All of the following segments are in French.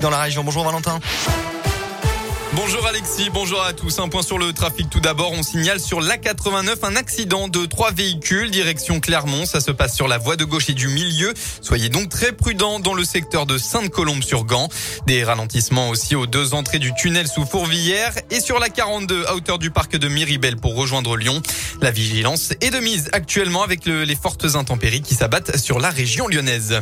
dans la région. Bonjour Valentin. Bonjour Alexis, bonjour à tous. Un point sur le trafic tout d'abord. On signale sur l'A89 un accident de trois véhicules direction Clermont. Ça se passe sur la voie de gauche et du milieu. Soyez donc très prudents dans le secteur de Sainte-Colombe-sur-Gand. Des ralentissements aussi aux deux entrées du tunnel sous Fourvière et sur la 42 à hauteur du parc de Miribel pour rejoindre Lyon. La vigilance est de mise actuellement avec les fortes intempéries qui s'abattent sur la région lyonnaise.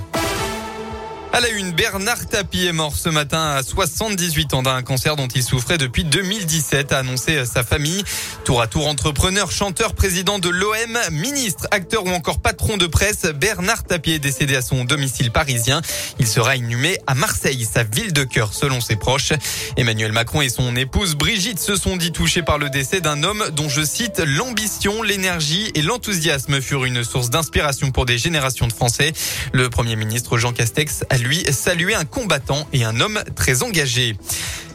À la une, Bernard Tapie est mort ce matin à 78 ans d'un cancer dont il souffrait depuis 2017, a annoncé sa famille. Tour à tour entrepreneur, chanteur, président de l'OM, ministre, acteur ou encore patron de presse, Bernard Tapie est décédé à son domicile parisien. Il sera inhumé à Marseille, sa ville de cœur selon ses proches. Emmanuel Macron et son épouse Brigitte se sont dit touchés par le décès d'un homme dont je cite l'ambition, l'énergie et l'enthousiasme furent une source d'inspiration pour des générations de Français. Le premier ministre Jean Castex a lui saluer un combattant et un homme très engagé.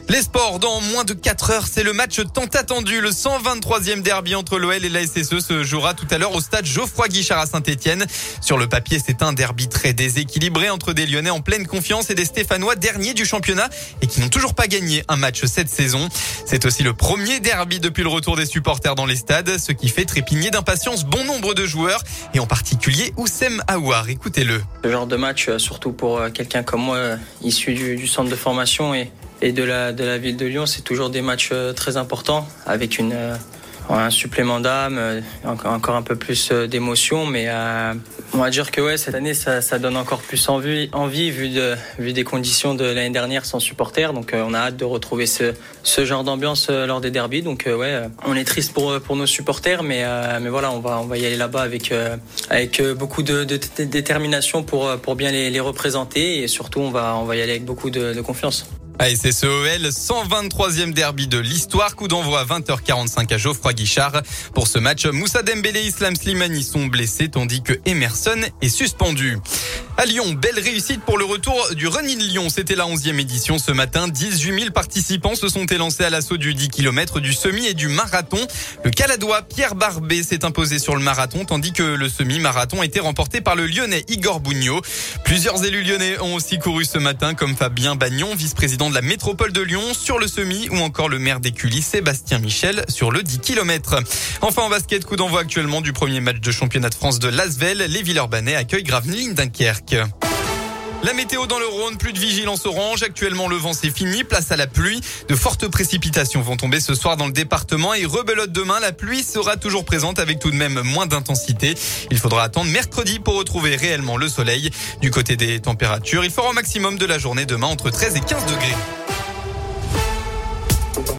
Les sports dans moins de 4 heures, c'est le match tant attendu. Le 123e derby entre l'OL et la SSE se jouera tout à l'heure au stade Geoffroy Guichard à Saint-Etienne. Sur le papier, c'est un derby très déséquilibré entre des Lyonnais en pleine confiance et des Stéphanois derniers du championnat et qui n'ont toujours pas gagné un match cette saison. C'est aussi le premier derby depuis le retour des supporters dans les stades, ce qui fait trépigner d'impatience bon nombre de joueurs et en particulier Oussem Aouar. Écoutez-le. Ce genre de match, euh, surtout pour euh, quelqu'un comme moi, euh, issu du, du centre de formation et et de la, de la ville de Lyon. C'est toujours des matchs euh, très importants avec une, euh, un supplément d'âme, euh, encore un peu plus d'émotion. Mais on va dire que ouais, cette année, ça, ça donne encore plus envie, envie vu, de, vu des conditions de l'année dernière sans supporters. Donc on a hâte de retrouver ce, ce genre d'ambiance lors des derbies. Donc ouais, on est triste pour, pour nos supporters, mais, mais voilà, on va, on va y aller là-bas avec, avec beaucoup de, de, détermination pour, pour bien les, les, représenter. Et surtout, on va, on va y aller avec beaucoup de, de confiance. ASSEOL, 123e derby de l'histoire. Coup d'envoi à 20h45 à Geoffroy Guichard. Pour ce match, Moussa Dembélé et Islam Slimani sont blessés tandis que Emerson est suspendu. À Lyon, belle réussite pour le retour du Running Lyon. C'était la 11e édition ce matin. 18 000 participants se sont élancés à l'assaut du 10 km du semi et du marathon. Le Caladois Pierre Barbet s'est imposé sur le marathon tandis que le semi-marathon a été remporté par le Lyonnais Igor Bougnot. Plusieurs élus lyonnais ont aussi couru ce matin comme Fabien Bagnon, vice-président de la métropole de Lyon sur le semi ou encore le maire d'Écully Sébastien Michel sur le 10 km. Enfin en basket, coup d'envoi actuellement du premier match de championnat de France de Lasvel. Les Villeurbanais accueillent Gravelines Dunkerque. La météo dans le Rhône, plus de vigilance orange. Actuellement, le vent c'est fini. Place à la pluie. De fortes précipitations vont tomber ce soir dans le département et rebelote demain. La pluie sera toujours présente avec tout de même moins d'intensité. Il faudra attendre mercredi pour retrouver réellement le soleil. Du côté des températures, il fera au maximum de la journée demain entre 13 et 15 degrés.